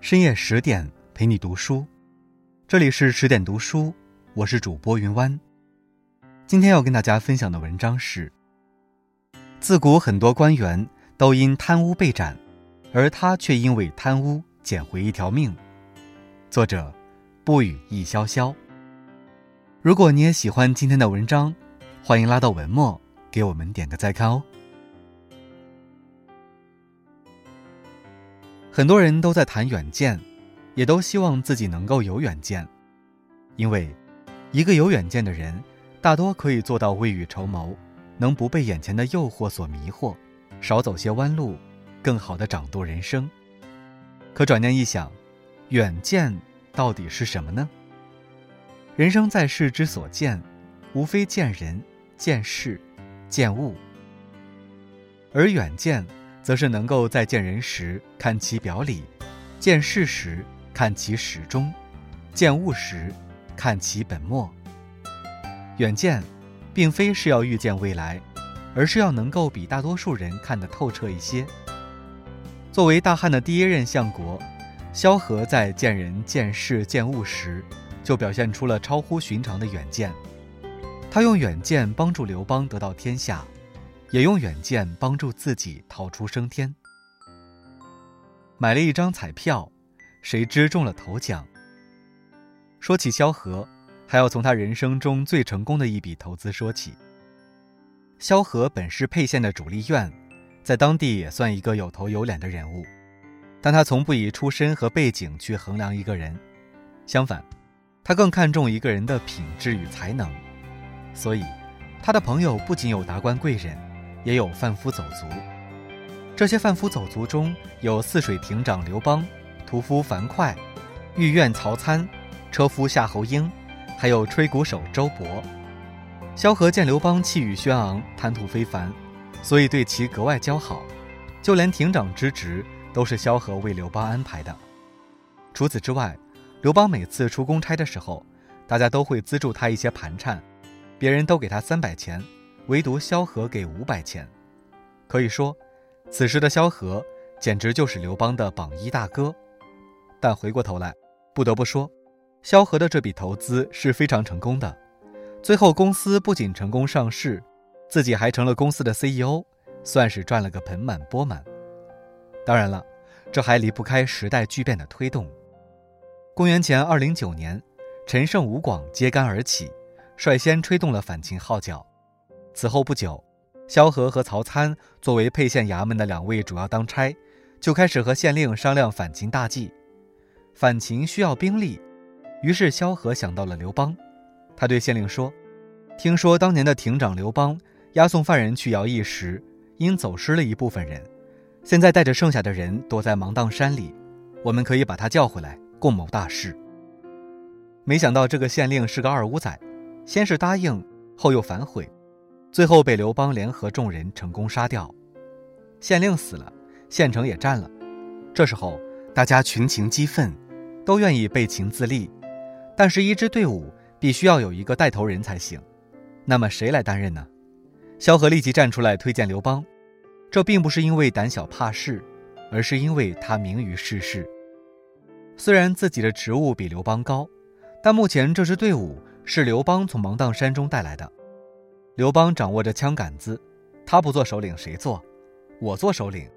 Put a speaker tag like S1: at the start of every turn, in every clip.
S1: 深夜十点陪你读书，这里是十点读书，我是主播云湾。今天要跟大家分享的文章是：自古很多官员都因贪污被斩，而他却因为贪污捡回一条命。作者：不语亦潇潇。如果你也喜欢今天的文章，欢迎拉到文末给我们点个再看哦。很多人都在谈远见，也都希望自己能够有远见，因为一个有远见的人，大多可以做到未雨绸缪，能不被眼前的诱惑所迷惑，少走些弯路，更好的掌舵人生。可转念一想，远见到底是什么呢？人生在世之所见，无非见人、见事、见物，而远见。则是能够在见人时看其表里，见事时看其始终，见物时看其本末。远见，并非是要预见未来，而是要能够比大多数人看得透彻一些。作为大汉的第一任相国，萧何在见人、见事、见物时，就表现出了超乎寻常的远见。他用远见帮助刘邦得到天下。也用远见帮助自己逃出升天。买了一张彩票，谁知中了头奖。说起萧何，还要从他人生中最成功的一笔投资说起。萧何本是沛县的主力院，在当地也算一个有头有脸的人物，但他从不以出身和背景去衡量一个人，相反，他更看重一个人的品质与才能。所以，他的朋友不仅有达官贵人。也有贩夫走卒，这些贩夫走卒中有泗水亭长刘邦、屠夫樊哙、御苑曹参、车夫夏侯婴，还有吹鼓手周勃。萧何见刘邦气宇轩昂、谈吐非凡，所以对其格外交好，就连亭长之职都是萧何为刘邦安排的。除此之外，刘邦每次出公差的时候，大家都会资助他一些盘缠，别人都给他三百钱。唯独萧何给五百钱，可以说，此时的萧何简直就是刘邦的榜一大哥。但回过头来，不得不说，萧何的这笔投资是非常成功的。最后公司不仅成功上市，自己还成了公司的 CEO，算是赚了个盆满钵满。当然了，这还离不开时代巨变的推动。公元前二零九年，陈胜吴广揭竿而起，率先吹动了反秦号角。此后不久，萧何和曹参作为沛县衙门的两位主要当差，就开始和县令商量反秦大计。反秦需要兵力，于是萧何想到了刘邦。他对县令说：“听说当年的亭长刘邦押送犯人去徭役时，因走失了一部分人，现在带着剩下的人躲在芒砀山里，我们可以把他叫回来，共谋大事。”没想到这个县令是个二五仔，先是答应，后又反悔。最后被刘邦联合众人成功杀掉，县令死了，县城也占了。这时候大家群情激愤，都愿意背秦自立，但是，一支队伍必须要有一个带头人才行。那么谁来担任呢？萧何立即站出来推荐刘邦，这并不是因为胆小怕事，而是因为他名于世事。虽然自己的职务比刘邦高，但目前这支队伍是刘邦从芒砀山中带来的。刘邦掌握着枪杆子，他不做首领谁做？我做首领，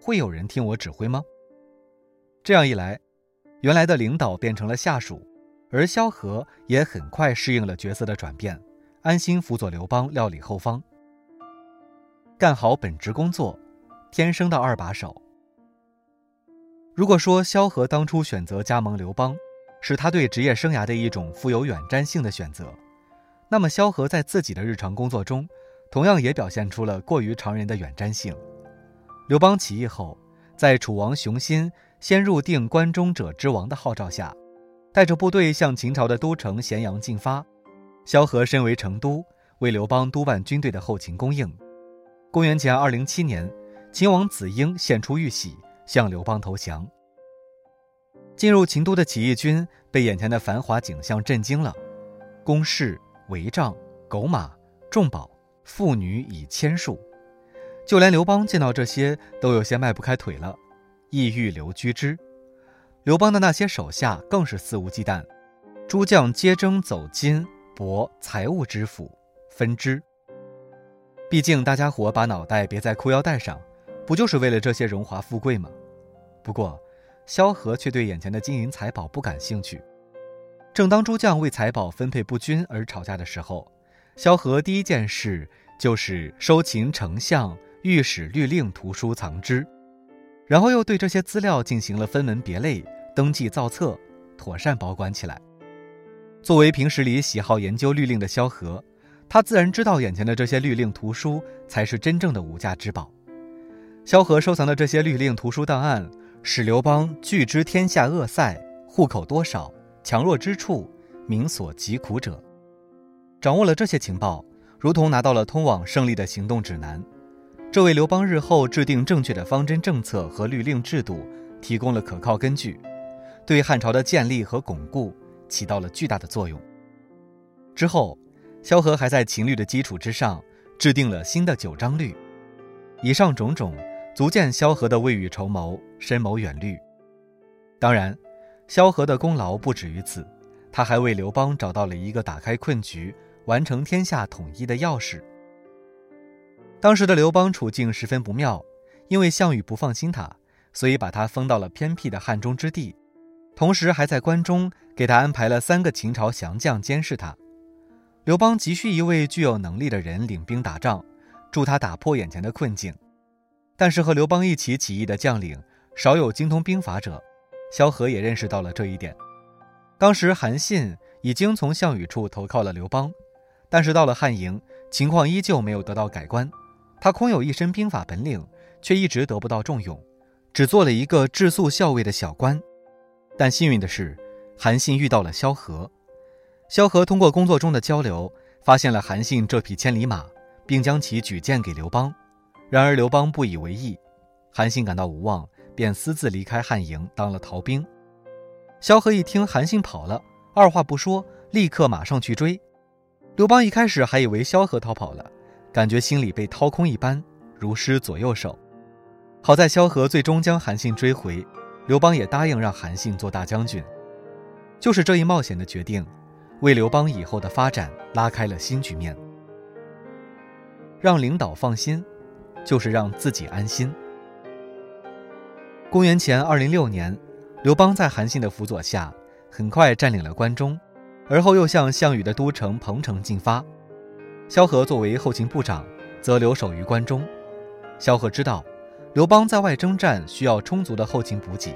S1: 会有人听我指挥吗？这样一来，原来的领导变成了下属，而萧何也很快适应了角色的转变，安心辅佐刘邦料理后方，干好本职工作，天生的二把手。如果说萧何当初选择加盟刘邦，是他对职业生涯的一种富有远瞻性的选择。那么，萧何在自己的日常工作中，同样也表现出了过于常人的远瞻性。刘邦起义后，在楚王熊心先入定关中者之王的号召下，带着部队向秦朝的都城咸阳进发。萧何身为成都，为刘邦督办军队的后勤供应。公元前二零七年，秦王子婴献出玉玺，向刘邦投降。进入秦都的起义军被眼前的繁华景象震惊了，攻势。帷帐、狗马、重宝、妇女以千数，就连刘邦见到这些都有些迈不开腿了，意欲留居之。刘邦的那些手下更是肆无忌惮，诸将皆争走金帛财物之府，分之。毕竟大家伙把脑袋别在裤腰带上，不就是为了这些荣华富贵吗？不过，萧何却对眼前的金银财宝不感兴趣。正当诸将为财宝分配不均而吵架的时候，萧何第一件事就是收秦丞相、御史律令图书藏之，然后又对这些资料进行了分门别类。登记造册，妥善保管起来。作为平时里喜好研究律令的萧何，他自然知道眼前的这些律令图书才是真正的无价之宝。萧何收藏的这些律令图书档案，使刘邦具知天下恶塞，户口多少，强弱之处，民所疾苦者。掌握了这些情报，如同拿到了通往胜利的行动指南，这为刘邦日后制定正确的方针政策和律令制度提供了可靠根据。对汉朝的建立和巩固起到了巨大的作用。之后，萧何还在秦律的基础之上制定了新的九章律。以上种种，足见萧何的未雨绸缪、深谋远虑。当然，萧何的功劳不止于此，他还为刘邦找到了一个打开困局、完成天下统一的钥匙。当时的刘邦处境十分不妙，因为项羽不放心他，所以把他封到了偏僻的汉中之地。同时，还在关中给他安排了三个秦朝降将监视他。刘邦急需一位具有能力的人领兵打仗，助他打破眼前的困境。但是和刘邦一起起义的将领少有精通兵法者，萧何也认识到了这一点。当时韩信已经从项羽处投靠了刘邦，但是到了汉营，情况依旧没有得到改观。他空有一身兵法本领，却一直得不到重用，只做了一个治粟校尉的小官。但幸运的是，韩信遇到了萧何。萧何通过工作中的交流，发现了韩信这匹千里马，并将其举荐给刘邦。然而刘邦不以为意，韩信感到无望，便私自离开汉营，当了逃兵。萧何一听韩信跑了，二话不说，立刻马上去追。刘邦一开始还以为萧何逃跑了，感觉心里被掏空一般，如失左右手。好在萧何最终将韩信追回。刘邦也答应让韩信做大将军，就是这一冒险的决定，为刘邦以后的发展拉开了新局面。让领导放心，就是让自己安心。公元前二零六年，刘邦在韩信的辅佐下，很快占领了关中，而后又向项羽的都城彭城进发。萧何作为后勤部长，则留守于关中。萧何知道。刘邦在外征战需要充足的后勤补给，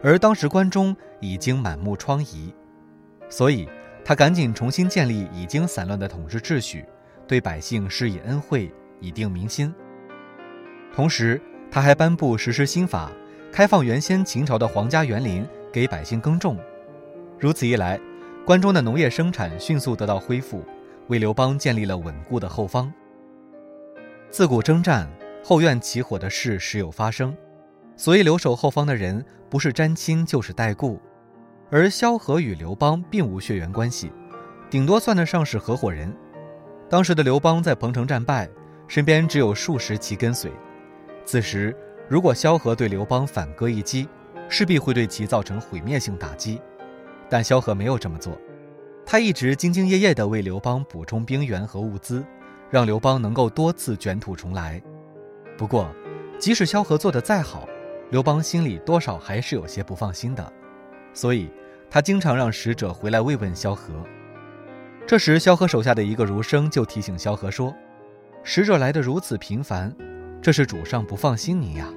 S1: 而当时关中已经满目疮痍，所以他赶紧重新建立已经散乱的统治秩序，对百姓施以恩惠，以定民心。同时，他还颁布实施新法，开放原先秦朝的皇家园林给百姓耕种。如此一来，关中的农业生产迅速得到恢复，为刘邦建立了稳固的后方。自古征战。后院起火的事时有发生，所以留守后方的人不是沾亲就是带故，而萧何与刘邦并无血缘关系，顶多算得上是合伙人。当时的刘邦在彭城战败，身边只有数十骑跟随。此时，如果萧何对刘邦反戈一击，势必会对其造成毁灭性打击。但萧何没有这么做，他一直兢兢业业地为刘邦补充兵源和物资，让刘邦能够多次卷土重来。不过，即使萧何做得再好，刘邦心里多少还是有些不放心的，所以他经常让使者回来慰问萧何。这时，萧何手下的一个儒生就提醒萧何说：“使者来的如此频繁，这是主上不放心您呀。”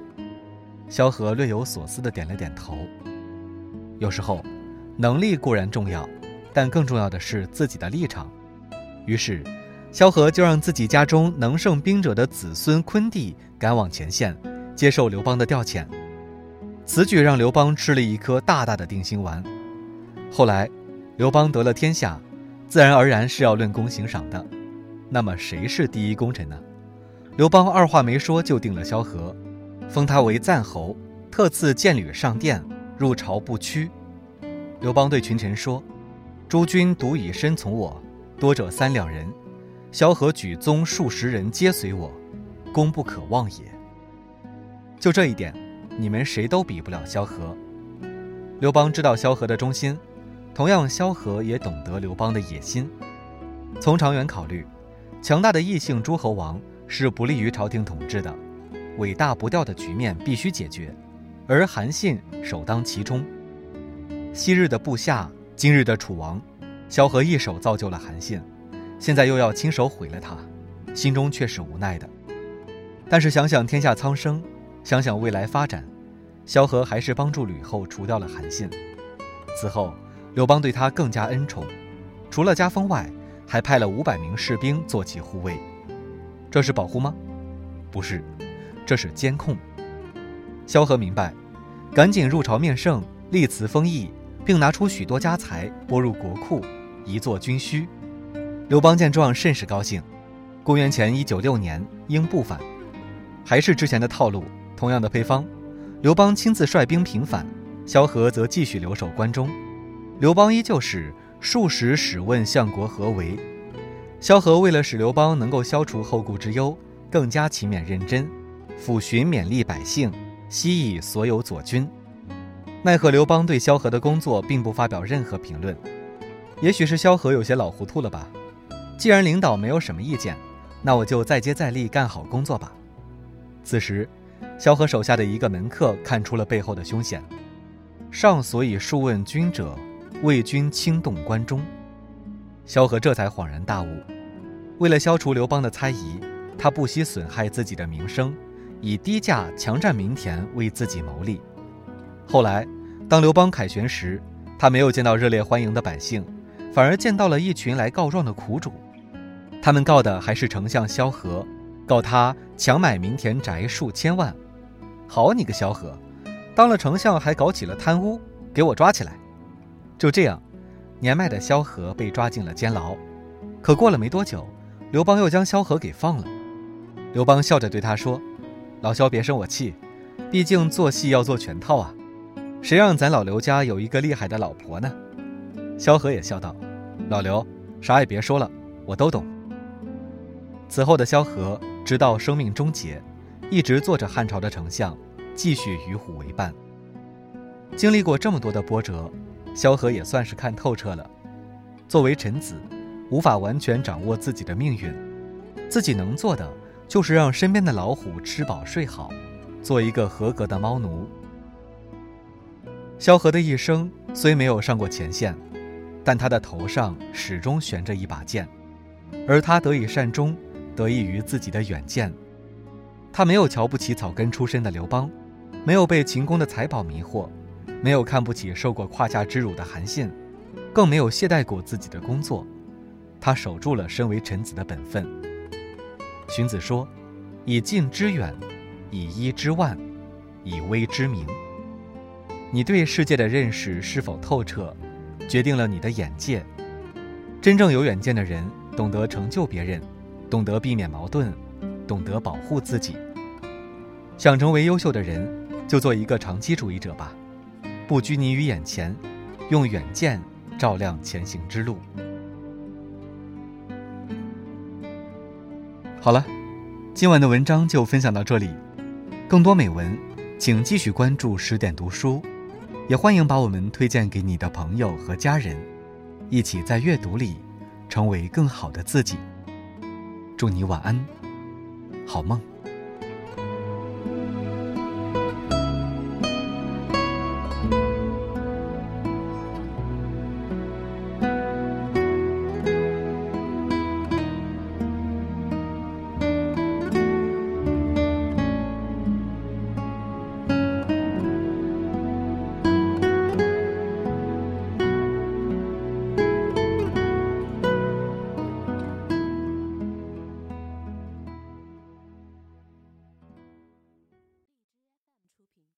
S1: 萧何略有所思的点了点头。有时候，能力固然重要，但更重要的是自己的立场。于是。萧何就让自己家中能胜兵者的子孙昆弟赶往前线，接受刘邦的调遣。此举让刘邦吃了一颗大大的定心丸。后来，刘邦得了天下，自然而然是要论功行赏的。那么谁是第一功臣呢？刘邦二话没说就定了萧何，封他为赞侯，特赐剑履上殿，入朝不屈。刘邦对群臣说：“诸君独以身从我，多者三两人。”萧何举宗数十人皆随我，功不可忘也。就这一点，你们谁都比不了萧何。刘邦知道萧何的忠心，同样萧何也懂得刘邦的野心。从长远考虑，强大的异姓诸侯王是不利于朝廷统治的，尾大不掉的局面必须解决，而韩信首当其冲。昔日的部下，今日的楚王，萧何一手造就了韩信，现在又要亲手毁了他，心中却是无奈的。但是想想天下苍生，想想未来发展。萧何还是帮助吕后除掉了韩信。此后，刘邦对他更加恩宠，除了加封外，还派了五百名士兵做起护卫。这是保护吗？不是，这是监控。萧何明白，赶紧入朝面圣，立祠封邑，并拿出许多家财拨入国库，以作军需。刘邦见状甚是高兴。公元前一九六年，应不返，还是之前的套路，同样的配方。刘邦亲自率兵平反，萧何则继续留守关中。刘邦依旧是数十使问相国何为。萧何为了使刘邦能够消除后顾之忧，更加勤勉认真，抚寻勉励百姓，西益所有左军。奈何刘邦对萧何的工作并不发表任何评论。也许是萧何有些老糊涂了吧？既然领导没有什么意见，那我就再接再厉，干好工作吧。此时。萧何手下的一个门客看出了背后的凶险，上所以数问君者，为君轻动关中。萧何这才恍然大悟，为了消除刘邦的猜疑，他不惜损害自己的名声，以低价强占民田为自己谋利。后来，当刘邦凯旋时，他没有见到热烈欢迎的百姓，反而见到了一群来告状的苦主，他们告的还是丞相萧何，告他强买民田宅数千万。好你个萧何，当了丞相还搞起了贪污，给我抓起来！就这样，年迈的萧何被抓进了监牢。可过了没多久，刘邦又将萧何给放了。刘邦笑着对他说：“老萧别生我气，毕竟做戏要做全套啊，谁让咱老刘家有一个厉害的老婆呢？”萧何也笑道：“老刘，啥也别说了，我都懂。”此后的萧何，直到生命终结。一直做着汉朝的丞相，继续与虎为伴。经历过这么多的波折，萧何也算是看透彻了。作为臣子，无法完全掌握自己的命运，自己能做的就是让身边的老虎吃饱睡好，做一个合格的猫奴。萧何的一生虽没有上过前线，但他的头上始终悬着一把剑，而他得以善终，得益于自己的远见。他没有瞧不起草根出身的刘邦，没有被秦宫的财宝迷惑，没有看不起受过胯下之辱的韩信，更没有懈怠过自己的工作。他守住了身为臣子的本分。荀子说：“以近之远，以一之万，以微之名。”你对世界的认识是否透彻，决定了你的眼界。真正有远见的人，懂得成就别人，懂得避免矛盾。懂得保护自己，想成为优秀的人，就做一个长期主义者吧，不拘泥于眼前，用远见照亮前行之路。好了，今晚的文章就分享到这里，更多美文，请继续关注十点读书，也欢迎把我们推荐给你的朋友和家人，一起在阅读里成为更好的自己。祝你晚安。好梦。